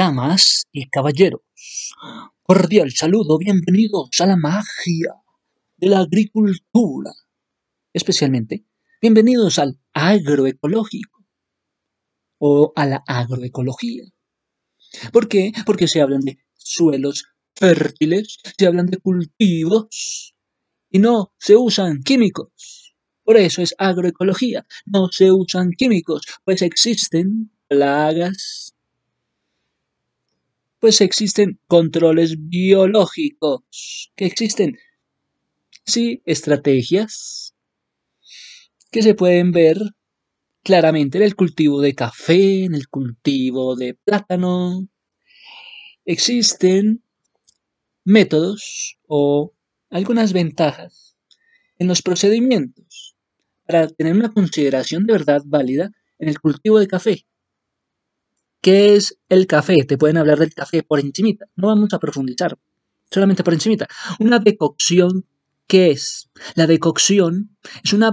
Damas y caballeros, cordial saludo, bienvenidos a la magia de la agricultura. Especialmente, bienvenidos al agroecológico o a la agroecología. ¿Por qué? Porque se hablan de suelos fértiles, se hablan de cultivos y no se usan químicos. Por eso es agroecología. No se usan químicos, pues existen plagas, pues existen controles biológicos, que existen, sí, estrategias que se pueden ver claramente en el cultivo de café, en el cultivo de plátano. Existen métodos o algunas ventajas en los procedimientos para tener una consideración de verdad válida en el cultivo de café. ¿Qué es el café? Te pueden hablar del café por encimita. No vamos a profundizar, solamente por encimita. Una decocción, ¿qué es? La decocción es una,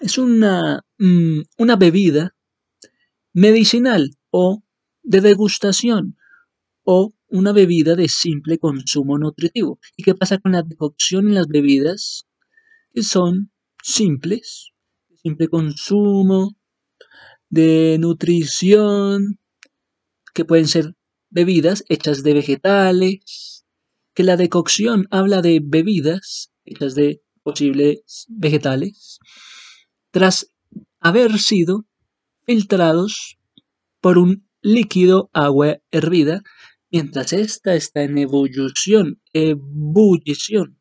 es una, mm, una bebida medicinal o de degustación o una bebida de simple consumo nutritivo. ¿Y qué pasa con la decocción en las bebidas? Que son simples, simple consumo, de nutrición, que pueden ser bebidas hechas de vegetales, que la decocción habla de bebidas hechas de posibles vegetales, tras haber sido filtrados por un líquido agua hervida, mientras ésta está en ebullición, ebullición.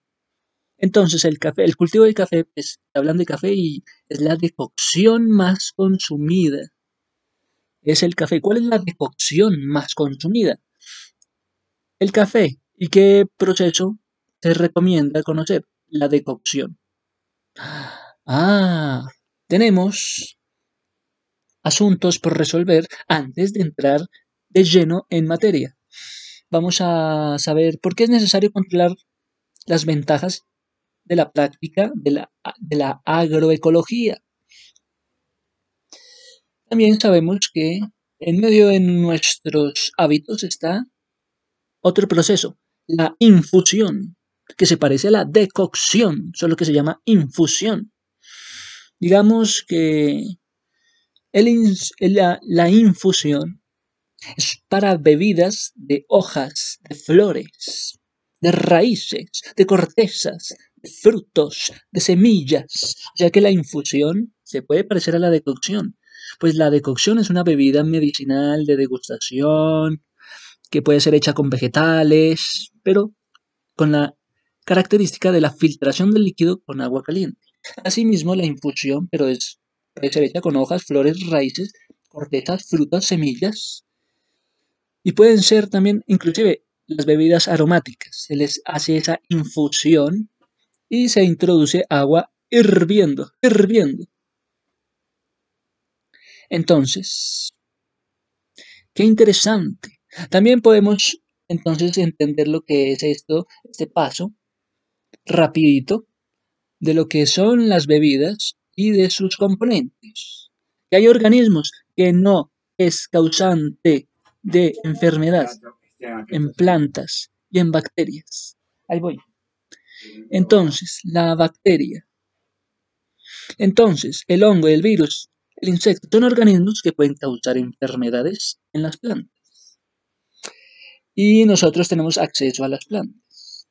Entonces el café, el cultivo del café, pues hablan de café y es la decocción más consumida es el café. ¿Cuál es la decocción más consumida? El café. ¿Y qué proceso se recomienda conocer? La decocción. Ah, tenemos asuntos por resolver antes de entrar de lleno en materia. Vamos a saber por qué es necesario controlar las ventajas de la práctica de la, de la agroecología. También sabemos que en medio de nuestros hábitos está otro proceso, la infusión, que se parece a la decocción, solo que se llama infusión. Digamos que la, la infusión es para bebidas de hojas, de flores, de raíces, de cortezas, de frutos, de semillas. O sea que la infusión se puede parecer a la decocción, pues la decocción es una bebida medicinal de degustación que puede ser hecha con vegetales, pero con la característica de la filtración del líquido con agua caliente. Asimismo, la infusión, pero es, puede ser hecha con hojas, flores, raíces, cortezas, frutas, semillas. Y pueden ser también, inclusive, las bebidas aromáticas. Se les hace esa infusión y se introduce agua hirviendo, hirviendo. Entonces, qué interesante. También podemos entonces entender lo que es esto, este paso rapidito de lo que son las bebidas y de sus componentes. Que hay organismos que no es causante de enfermedad en plantas y en bacterias. Ahí voy. Entonces, la bacteria. Entonces, el hongo, el virus el insecto son organismos que pueden causar enfermedades en las plantas. Y nosotros tenemos acceso a las plantas.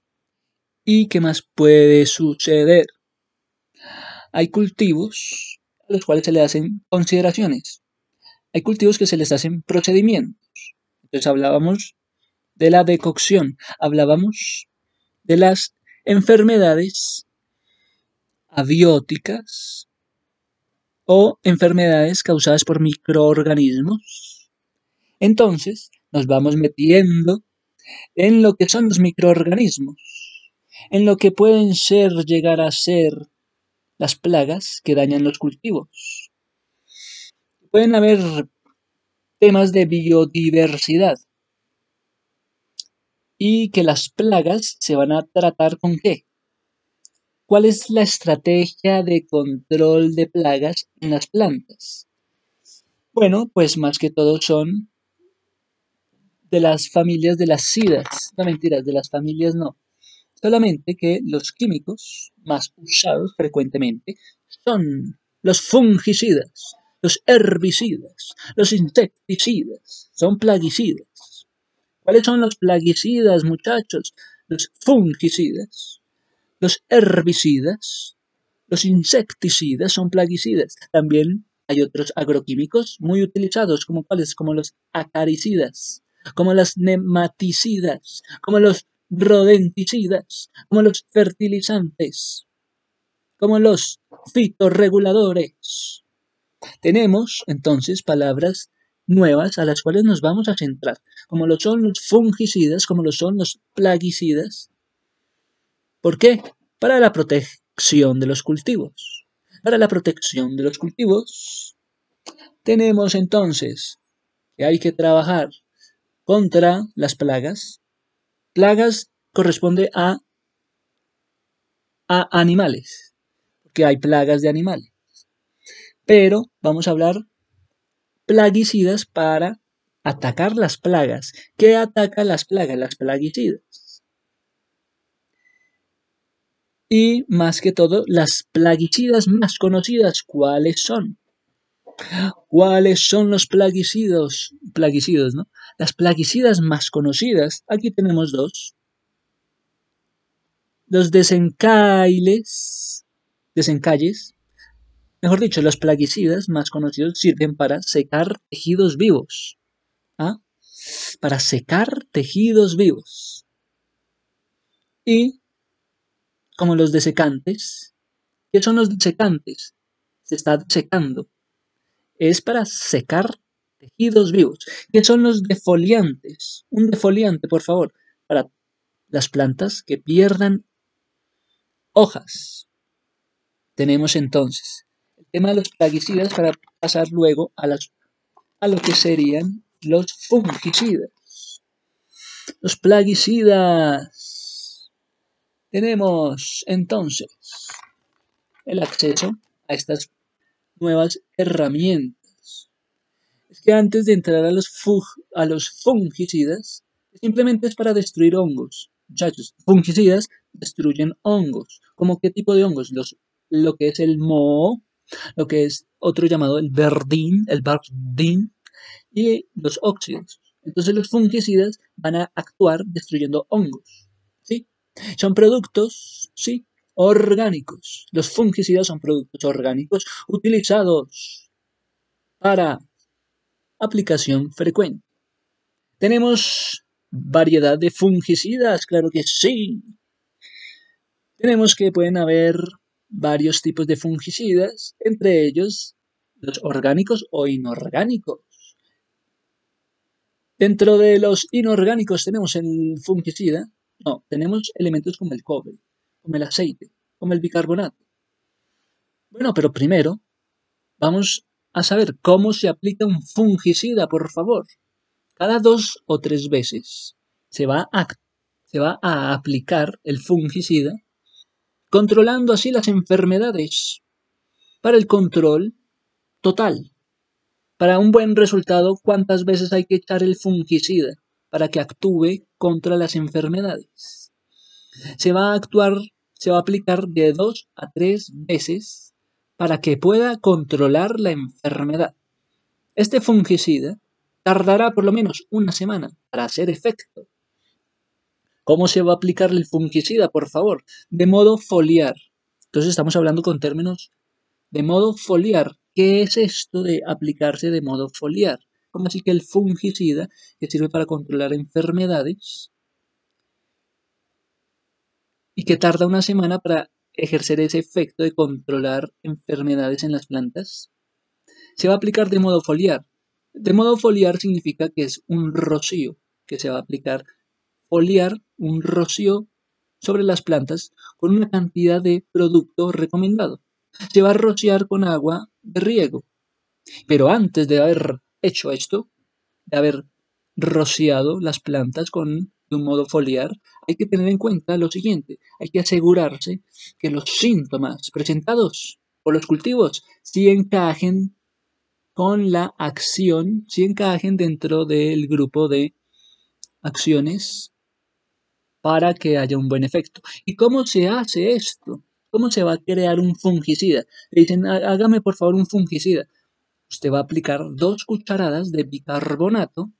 ¿Y qué más puede suceder? Hay cultivos a los cuales se le hacen consideraciones. Hay cultivos que se les hacen procedimientos. Entonces hablábamos de la decocción, hablábamos de las enfermedades abióticas, o enfermedades causadas por microorganismos. Entonces nos vamos metiendo en lo que son los microorganismos, en lo que pueden ser, llegar a ser las plagas que dañan los cultivos. Pueden haber temas de biodiversidad y que las plagas se van a tratar con qué? ¿Cuál es la estrategia de control de plagas en las plantas? Bueno, pues más que todo son de las familias de las SIDAS. No mentiras, de las familias no. Solamente que los químicos más usados frecuentemente son los fungicidas, los herbicidas, los insecticidas, son plaguicidas. ¿Cuáles son los plaguicidas, muchachos? Los fungicidas, los herbicidas, los insecticidas son plaguicidas. También hay otros agroquímicos muy utilizados, como cuáles, como los acaricidas, como las nematicidas, como los rodenticidas, como los fertilizantes, como los fitorreguladores. Tenemos entonces palabras nuevas a las cuales nos vamos a centrar, como lo son los fungicidas, como lo son los plaguicidas. ¿Por qué? Para la protección de los cultivos. Para la protección de los cultivos tenemos entonces que hay que trabajar contra las plagas. Plagas corresponde a, a animales, porque hay plagas de animales. Pero vamos a hablar plaguicidas para atacar las plagas. ¿Qué ataca las plagas? Las plaguicidas. Y más que todo, las plaguicidas más conocidas, ¿cuáles son? ¿Cuáles son los plaguicidos? Plaguicidos, ¿no? Las plaguicidas más conocidas, aquí tenemos dos. Los desencailes, desencalles, mejor dicho, los plaguicidas más conocidos sirven para secar tejidos vivos. ¿Ah? Para secar tejidos vivos. Y como los desecantes, ¿qué son los desecantes? Se está secando es para secar tejidos vivos. ¿Qué son los defoliantes? Un defoliante, por favor, para las plantas que pierdan hojas. Tenemos entonces el tema de los plaguicidas para pasar luego a, las, a lo que serían los fungicidas. Los plaguicidas. Tenemos entonces el acceso a estas nuevas herramientas. Es que antes de entrar a los, a los fungicidas, simplemente es para destruir hongos. Muchachos, fungicidas destruyen hongos. ¿Cómo qué tipo de hongos? Los, lo que es el moho, lo que es otro llamado el verdín, el verdín, y los óxidos. Entonces los fungicidas van a actuar destruyendo hongos. Son productos, sí, orgánicos. Los fungicidas son productos orgánicos utilizados para aplicación frecuente. Tenemos variedad de fungicidas, claro que sí. Tenemos que pueden haber varios tipos de fungicidas, entre ellos los orgánicos o inorgánicos. Dentro de los inorgánicos tenemos el fungicida, no, tenemos elementos como el cobre, como el aceite, como el bicarbonato. Bueno, pero primero vamos a saber cómo se aplica un fungicida, por favor. Cada dos o tres veces se va a, se va a aplicar el fungicida, controlando así las enfermedades para el control total. Para un buen resultado, ¿cuántas veces hay que echar el fungicida para que actúe contra las enfermedades? se va a actuar, se va a aplicar de dos a tres veces para que pueda controlar la enfermedad. Este fungicida tardará por lo menos una semana para hacer efecto. ¿Cómo se va a aplicar el fungicida, por favor? De modo foliar. Entonces estamos hablando con términos de modo foliar. ¿Qué es esto de aplicarse de modo foliar? Así que el fungicida, que sirve para controlar enfermedades, y que tarda una semana para ejercer ese efecto de controlar enfermedades en las plantas, se va a aplicar de modo foliar. De modo foliar significa que es un rocío que se va a aplicar. Foliar, un rocío sobre las plantas con una cantidad de producto recomendado. Se va a rociar con agua de riego. Pero antes de haber hecho esto, de haber rociado las plantas con de un modo foliar, hay que tener en cuenta lo siguiente, hay que asegurarse que los síntomas presentados por los cultivos sí encajen con la acción, sí encajen dentro del grupo de acciones para que haya un buen efecto. ¿Y cómo se hace esto? ¿Cómo se va a crear un fungicida? Le dicen, hágame por favor un fungicida. Usted va a aplicar dos cucharadas de bicarbonato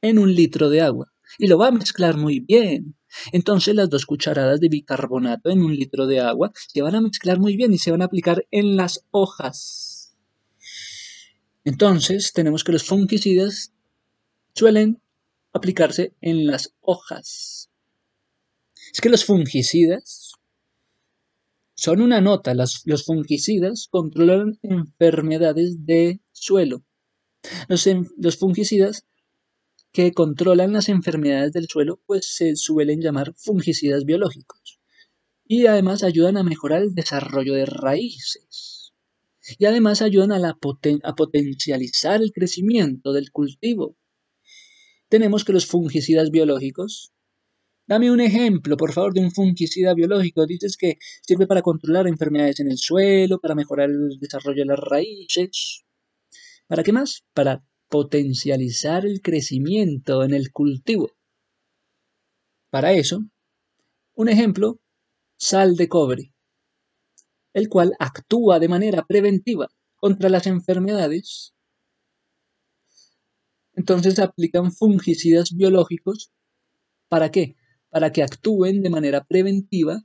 en un litro de agua y lo va a mezclar muy bien. Entonces las dos cucharadas de bicarbonato en un litro de agua se van a mezclar muy bien y se van a aplicar en las hojas. Entonces tenemos que los fungicidas suelen aplicarse en las hojas. Es que los fungicidas son una nota. los fungicidas controlan enfermedades de suelo. Los, fungicidas que controlan las enfermedades del suelo, pues se suelen llamar fungicidas biológicos. Y además ayudan a mejorar el desarrollo de raíces. Y además ayudan a, a potencializar el crecimiento del cultivo. Tenemos que los fungicidas biológicos Dame un ejemplo, por favor, de un fungicida biológico. Dices que sirve para controlar enfermedades en el suelo, para mejorar el desarrollo de las raíces. ¿Para qué más? Para potencializar el crecimiento en el cultivo. Para eso, un ejemplo, sal de cobre, el cual actúa de manera preventiva contra las enfermedades. Entonces aplican fungicidas biológicos. ¿Para qué? Para que actúen de manera preventiva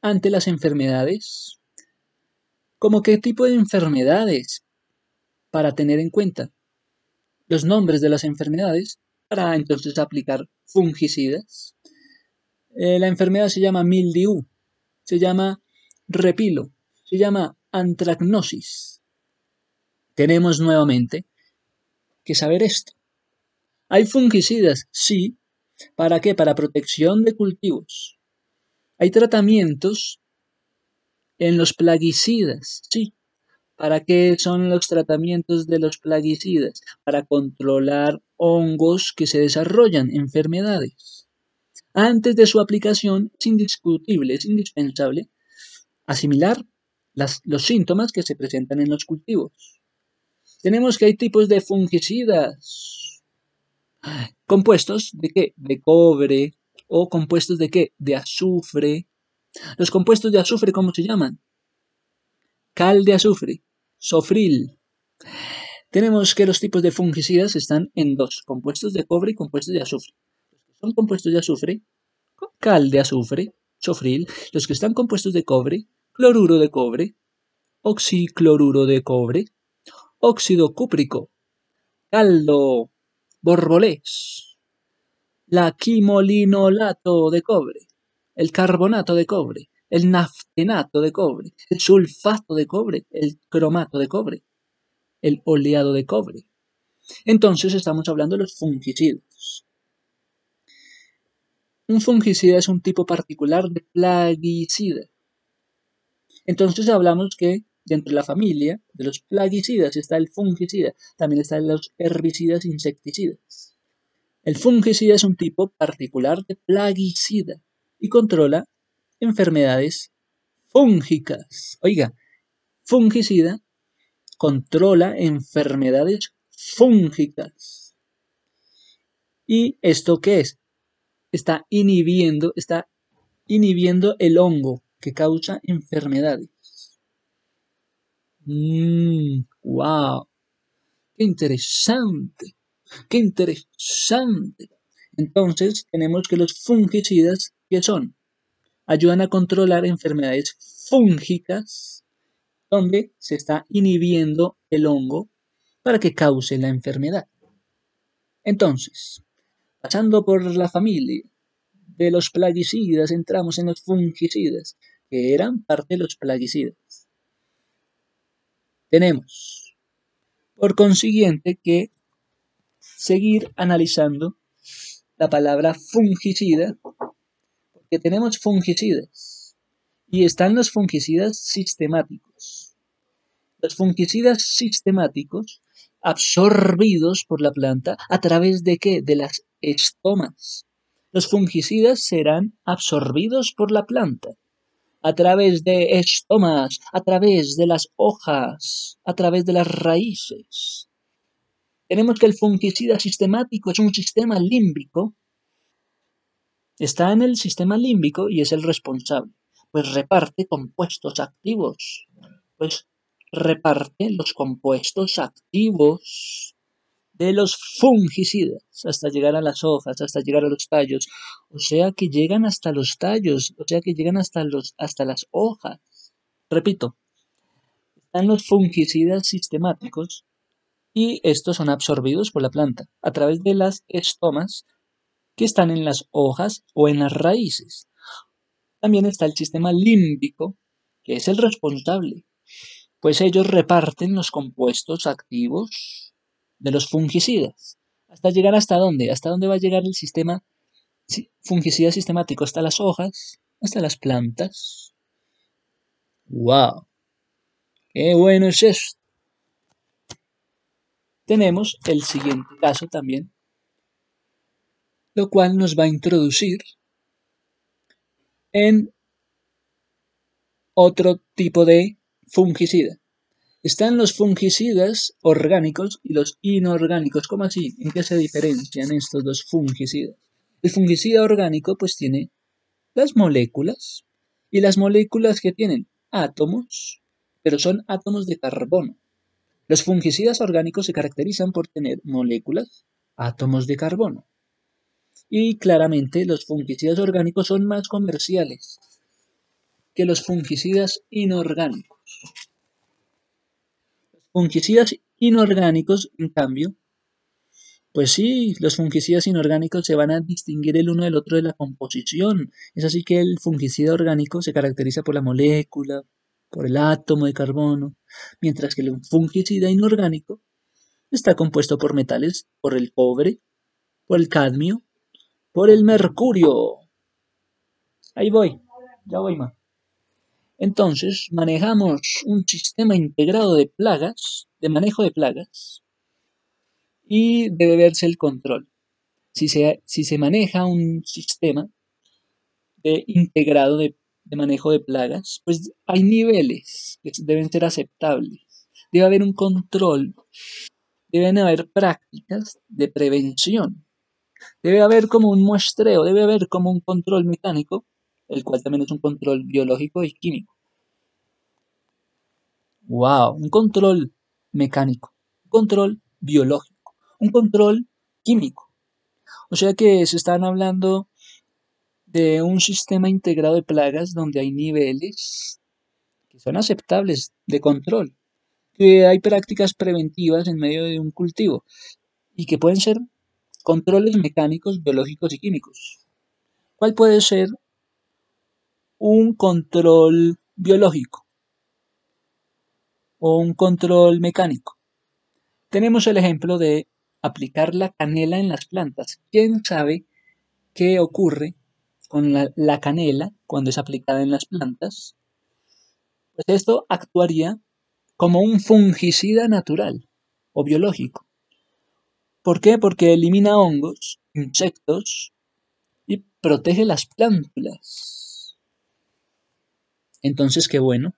ante las enfermedades. ¿Cómo qué tipo de enfermedades? para tener en cuenta los nombres de las enfermedades para entonces aplicar fungicidas. Eh, la enfermedad se llama mildiu, se llama repilo, se llama antracnosis. Tenemos nuevamente que saber esto. ¿Hay fungicidas? Sí. ¿Para qué? Para protección de cultivos. ¿Hay tratamientos en los plaguicidas? Sí. ¿Para qué son los tratamientos de los plaguicidas? Para controlar hongos que se desarrollan, enfermedades. Antes de su aplicación es indiscutible, es indispensable asimilar los síntomas que se presentan en los cultivos. Tenemos que hay tipos de fungicidas. Compuestos de qué? De cobre o compuestos de qué? De azufre. Los compuestos de azufre, ¿cómo se llaman? Cal de azufre. Sofril. Tenemos que los tipos de fungicidas están en dos, compuestos de cobre y compuestos de azufre. Son compuestos de azufre, cal de azufre, sofril. Los que están compuestos de cobre, cloruro de cobre, oxicloruro de cobre, óxido cúprico, caldo, borbolés, la quimolinolato de cobre, el carbonato de cobre, el naftenato de cobre, el sulfato de cobre, el cromato de cobre, el oleado de cobre. Entonces estamos hablando de los fungicidas. Un fungicida es un tipo particular de plaguicida. Entonces hablamos que dentro de la familia de los plaguicidas está el fungicida, también están los herbicidas insecticidas. El fungicida es un tipo particular de plaguicida y controla enfermedades fúngicas. Oiga, fungicida controla enfermedades fúngicas. ¿Y esto qué es? Está inhibiendo, está inhibiendo el hongo que causa enfermedades. Mmm, wow, qué interesante, qué interesante. Entonces tenemos que los fungicidas, ¿qué son? ayudan a controlar enfermedades fúngicas donde se está inhibiendo el hongo para que cause la enfermedad. Entonces, pasando por la familia de los plaguicidas, entramos en los fungicidas, que eran parte de los plaguicidas. Tenemos, por consiguiente, que seguir analizando la palabra fungicida que tenemos fungicidas y están los fungicidas sistemáticos. Los fungicidas sistemáticos absorbidos por la planta a través de qué? De las estomas. Los fungicidas serán absorbidos por la planta a través de estomas, a través de las hojas, a través de las raíces. tenemos que el fungicida sistemático es un sistema límbico. Está en el sistema límbico y es el responsable. Pues reparte compuestos activos. Pues reparte los compuestos activos de los fungicidas hasta llegar a las hojas, hasta llegar a los tallos. O sea que llegan hasta los tallos, o sea que llegan hasta, los, hasta las hojas. Repito, están los fungicidas sistemáticos y estos son absorbidos por la planta a través de las estomas que están en las hojas o en las raíces. También está el sistema límbico, que es el responsable, pues ellos reparten los compuestos activos de los fungicidas. ¿Hasta llegar hasta dónde? ¿Hasta dónde va a llegar el sistema fungicida sistemático? Hasta las hojas, hasta las plantas. ¡Wow! ¡Qué bueno es esto! Tenemos el siguiente caso también, lo cual nos va a introducir en otro tipo de fungicida. Están los fungicidas orgánicos y los inorgánicos. ¿Cómo así? ¿En qué se diferencian estos dos fungicidas? El fungicida orgánico pues tiene las moléculas y las moléculas que tienen átomos, pero son átomos de carbono. Los fungicidas orgánicos se caracterizan por tener moléculas, átomos de carbono. Y claramente los fungicidas orgánicos son más comerciales que los fungicidas inorgánicos. Fungicidas inorgánicos, en cambio, pues sí, los fungicidas inorgánicos se van a distinguir el uno del otro de la composición. Es así que el fungicida orgánico se caracteriza por la molécula, por el átomo de carbono, mientras que el fungicida inorgánico está compuesto por metales, por el cobre, por el cadmio, por el mercurio. Ahí voy, ya voy más. Entonces, manejamos un sistema integrado de plagas, de manejo de plagas, y debe verse el control. Si se, maneja un sistema integrado de, de manejo de plagas, pues hay niveles que deben ser aceptables. Debe haber un control, deben haber prácticas de prevención. Debe haber como un muestreo, debe haber como un control mecánico el cual también es un control biológico y químico. ¡Wow! Un control mecánico, un control biológico, un control químico. O sea que se están hablando de un sistema integrado de plagas donde hay niveles que son aceptables de control, que hay prácticas preventivas en medio de un cultivo y que pueden ser controles mecánicos, biológicos y químicos. ¿Cuál puede ser un control biológico o un control mecánico. Tenemos el ejemplo de aplicar la canela en las plantas. ¿Quién sabe qué ocurre con la, canela cuando es aplicada en las plantas? Pues esto actuaría como un fungicida natural o biológico. ¿Por qué? Porque elimina hongos, insectos y protege las plántulas. Entonces, qué bueno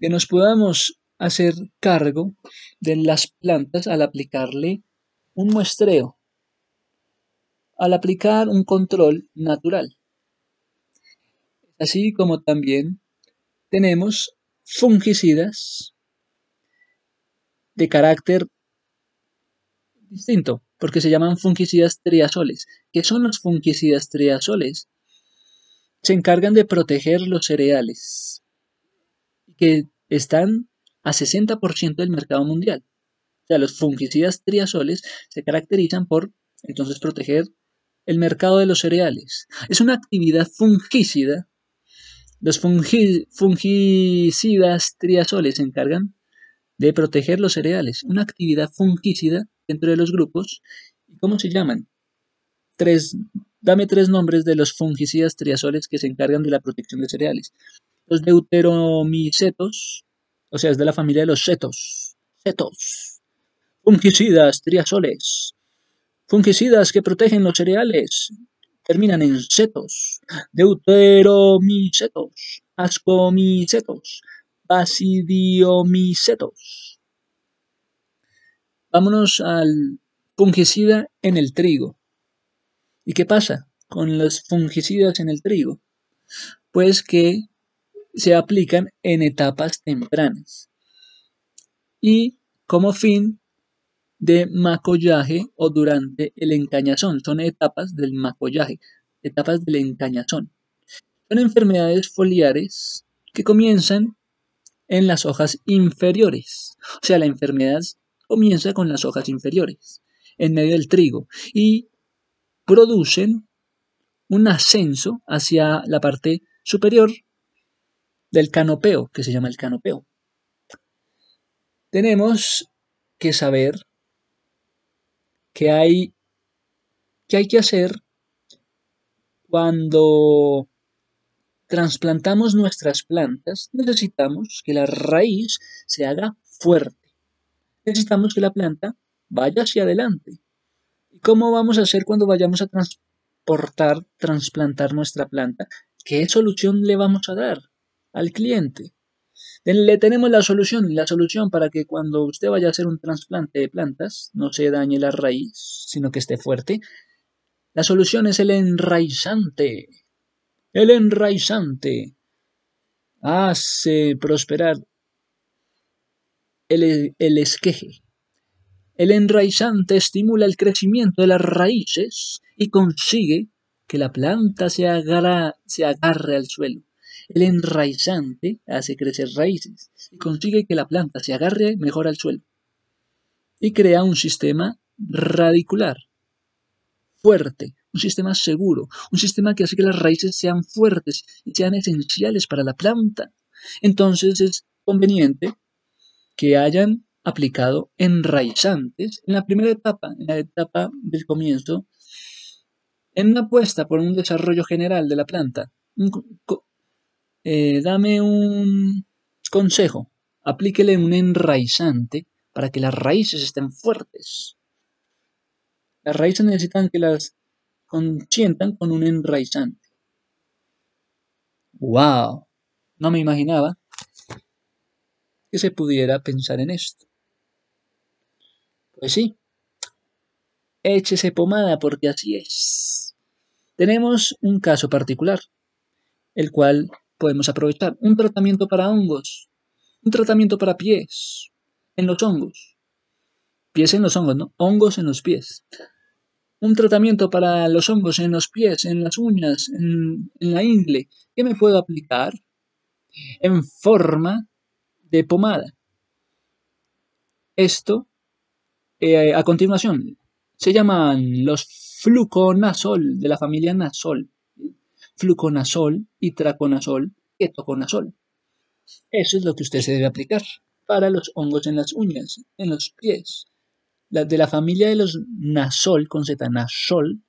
que nos podamos hacer cargo de las plantas al aplicarle un muestreo, al aplicar un control natural. Así como también tenemos fungicidas de carácter distinto, porque se llaman fungicidas triazoles. ¿Qué son los fungicidas triazoles? Se encargan de proteger los cereales que están a 60% del mercado mundial. O sea, los fungicidas triazoles se caracterizan por entonces proteger el mercado de los cereales. Es una actividad fungicida. Los fungicidas triazoles se encargan de proteger los cereales. Una actividad fungicida dentro de los grupos. ¿Cómo se llaman? Tres Dame tres nombres de los fungicidas triazoles que se encargan de la protección de cereales. Los deuteromicetos, o sea, es de la familia de los cetos. Cetos. Fungicidas triazoles. Fungicidas que protegen los cereales. Terminan en cetos. Deuteromicetos. Ascomicetos. Basidiomicetos. Vámonos al fungicida en el trigo. ¿Y qué pasa con los fungicidas en el trigo? Pues que se aplican en etapas tempranas y como fin de macollaje o durante el encañazón. Son etapas del macollaje, etapas del encañazón. Son enfermedades foliares que comienzan en las hojas inferiores. O sea, la enfermedad comienza con las hojas inferiores, en medio del trigo, y producen un ascenso hacia la parte superior del canopeo, que se llama el canopeo. Tenemos que saber que hay que, hay que hacer cuando trasplantamos nuestras plantas, necesitamos que la raíz se haga fuerte. Necesitamos que la planta vaya hacia adelante. ¿Y cómo vamos a hacer cuando vayamos a transportar, trasplantar nuestra planta? ¿Qué solución le vamos a dar al cliente? Le tenemos la solución, la solución para que cuando usted vaya a hacer un trasplante de plantas no se dañe la raíz, sino que esté fuerte. La solución es el enraizante. El enraizante hace prosperar el, el esqueje. El enraizante estimula el crecimiento de las raíces y consigue que la planta se, agarre al suelo. El enraizante hace crecer raíces y consigue que la planta se agarre mejor al suelo. Y crea un sistema radicular, fuerte, un sistema seguro, un sistema que hace que las raíces sean fuertes y sean esenciales para la planta. Entonces es conveniente que hayan aplicado enraizantes en la primera etapa, en la etapa del comienzo, en una apuesta por un desarrollo general de la planta, eh, dame un consejo. Aplíquele un enraizante para que las raíces estén fuertes. Las raíces necesitan que las consientan con un enraizante. ¡Wow! No me imaginaba que se pudiera pensar en esto. Pues sí, échese pomada porque así es. Tenemos un caso particular, el cual podemos aprovechar. Un tratamiento para hongos, un tratamiento para pies, en los hongos. Pies en los hongos, ¿no? Hongos en los pies. Un tratamiento para los hongos en los pies, en las uñas, en, la ingle. ¿Qué me puedo aplicar? En forma de pomada. Esto, eh, a continuación, se llaman los fluconazol de la familia nasol fluconazol y traconazol, ketoconazol. Eso es lo que usted se debe aplicar para los hongos en las uñas, en los pies. De la familia de los nasol, con Z, nasol,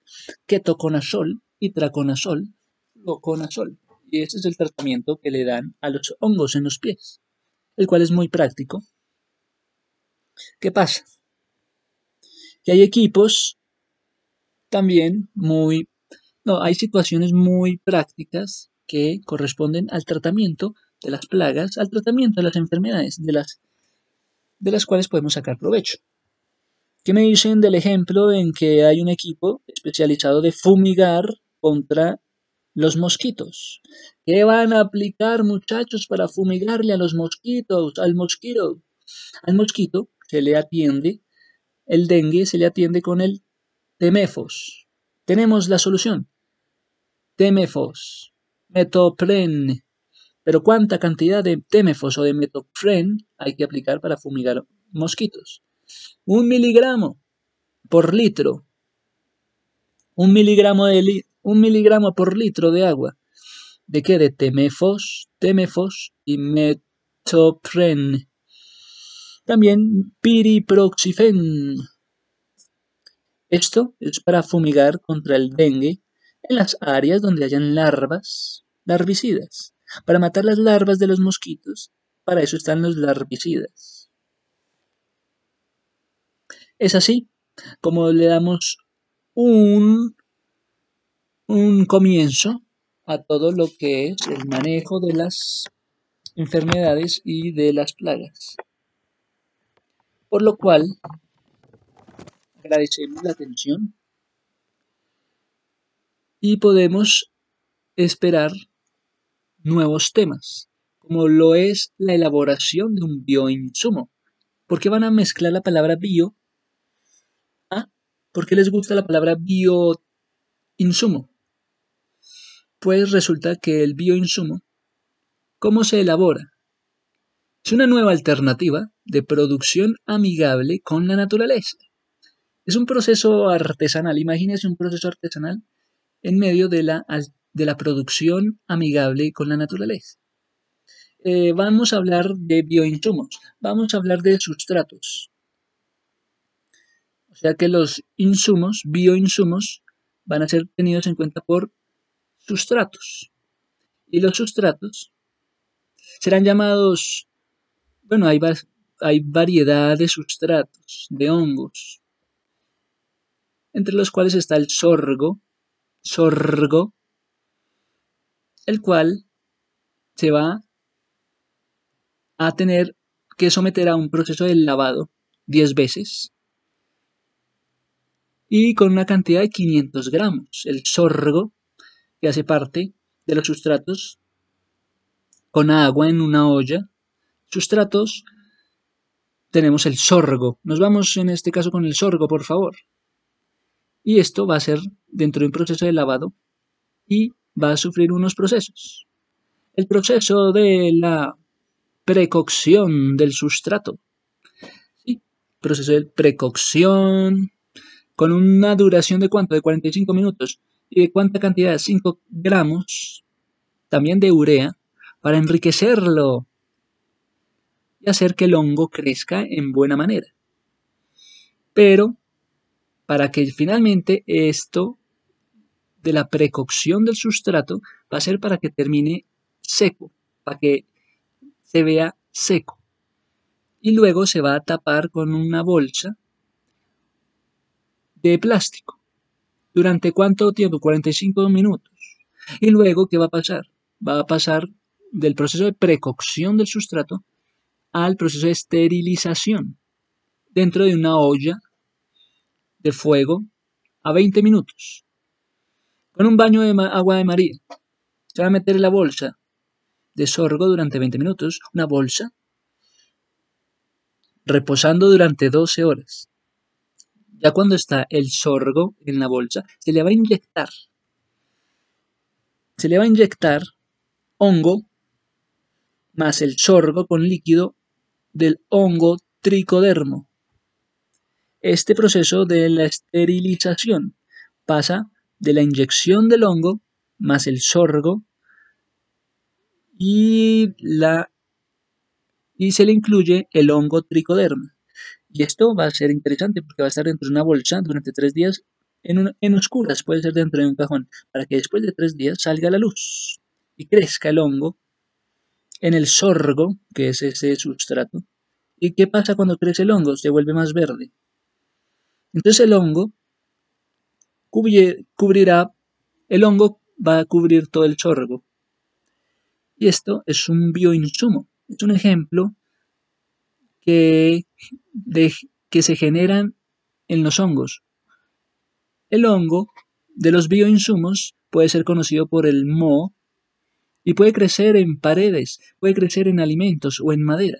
ketoconazol y traconazol, fluconazol. Y ese es el tratamiento que le dan a los hongos en los pies, el cual es muy práctico. ¿Qué pasa? Que hay equipos también muy no, hay situaciones muy prácticas que corresponden al tratamiento de las plagas, al tratamiento de las enfermedades, de las, de las cuales podemos sacar provecho. ¿Qué me dicen del ejemplo en que hay un equipo especializado de fumigar contra los mosquitos? ¿Qué van a aplicar muchachos para fumigarle a los mosquitos, al mosquito? Al mosquito se le atiende, el dengue se le atiende con el temefos. Tenemos la solución. Temefos, metopren. Pero ¿cuánta cantidad de temefos o de metopren hay que aplicar para fumigar mosquitos? Un miligramo por litro. Un miligramo, de un miligramo por litro de agua. ¿De qué? De temefos, temefos y metopren. También piriproxifen. Esto es para fumigar contra el dengue en las áreas donde hayan larvas, larvicidas. Para matar las larvas de los mosquitos, para eso están los larvicidas. Es así como le damos un, un comienzo a todo lo que es el manejo de las enfermedades y de las plagas. Por lo cual, agradecemos la atención y podemos esperar nuevos temas, como lo es la elaboración de un bioinsumo. ¿Por qué van a mezclar la palabra bio? ¿Ah? ¿Por qué les gusta la palabra bioinsumo? Pues resulta que el bioinsumo, ¿cómo se elabora? Es una nueva alternativa de producción amigable con la naturaleza. Es un proceso artesanal, imagínense un proceso artesanal en medio de la, de la producción amigable con la naturaleza. Eh, vamos a hablar de bioinsumos, vamos a hablar de sustratos. O sea que los insumos, bioinsumos, van a ser tenidos en cuenta por sustratos. Y los sustratos serán llamados, bueno, hay, hay variedad de sustratos, de hongos, entre los cuales está el sorgo, sorgo, el cual se va a tener que someter a un proceso de lavado 10 veces y con una cantidad de 500 gramos. El sorgo, que hace parte de los sustratos, con agua en una olla. Sustratos, tenemos el sorgo. Nos vamos en este caso con el sorgo, por favor y esto va a ser dentro de un proceso de lavado y va a sufrir unos procesos. El proceso de la precocción del sustrato. Sí, proceso de precocción con una duración de cuánto? De 45 minutos. ¿Y de cuánta cantidad? 5 gramos también de urea para enriquecerlo hacer que el hongo crezca en buena manera. Pero para que finalmente esto de la precocción del sustrato va a ser para que termine seco, para que se vea seco. Y luego se va a tapar con una bolsa de plástico. ¿Durante cuánto tiempo? 45 minutos. Y luego, ¿qué va a pasar? Va a pasar del proceso de precocción del sustrato al proceso de esterilización dentro de una olla de fuego a 20 minutos. Con un baño de agua de María. Se va a meter la bolsa de sorgo durante 20 minutos, una bolsa, reposando durante 12 horas. Ya cuando está el sorgo en la bolsa, se le va a inyectar. Se le va a inyectar hongo más el sorgo con líquido del hongo tricodermo. Este proceso de la esterilización pasa de la inyección del hongo más el sorgo y, la, y se le incluye el hongo tricoderma. Y esto va a ser interesante porque va a estar dentro de una bolsa durante tres días en, en oscuras, puede ser dentro de un cajón, para que después de tres días salga la luz y crezca el hongo en el sorgo, que es ese sustrato. ¿Y qué pasa cuando crece el hongo? Se vuelve más verde. Entonces el hongo cubrirá, el hongo va a cubrir todo el sorgo. Y esto es un bioinsumo, es un ejemplo que, que se generan en los hongos. El hongo de los bioinsumos puede ser conocido por el moho y puede crecer en paredes, puede crecer en alimentos o en madera.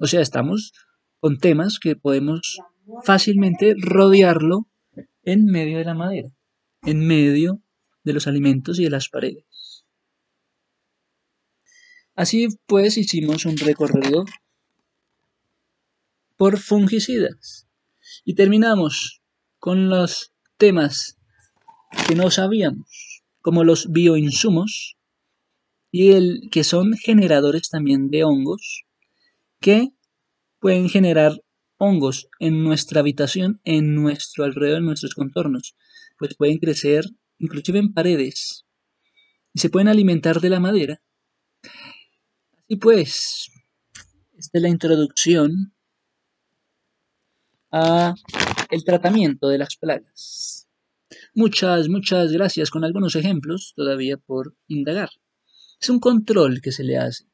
O sea, estamos con temas que podemos fácilmente rodearlo en medio de la madera, en medio de los alimentos y de las paredes. Así pues hicimos un recorrido por fungicidas y terminamos con los temas que no sabíamos, como los bioinsumos y el que son generadores también de hongos que pueden generar hongos en nuestra habitación, en nuestro alrededor, en nuestros contornos, pues pueden crecer inclusive en paredes y se pueden alimentar de la madera. Así pues, esta es la introducción a el tratamiento de las plagas. Muchas, muchas gracias con algunos ejemplos todavía por indagar. Es un control que se le hace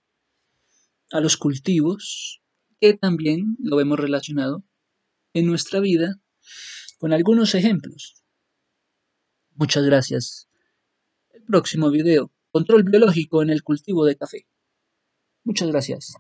a los cultivos, que también lo vemos relacionado en nuestra vida con algunos ejemplos. Muchas gracias. El próximo video, control biológico en el cultivo de café. Muchas gracias.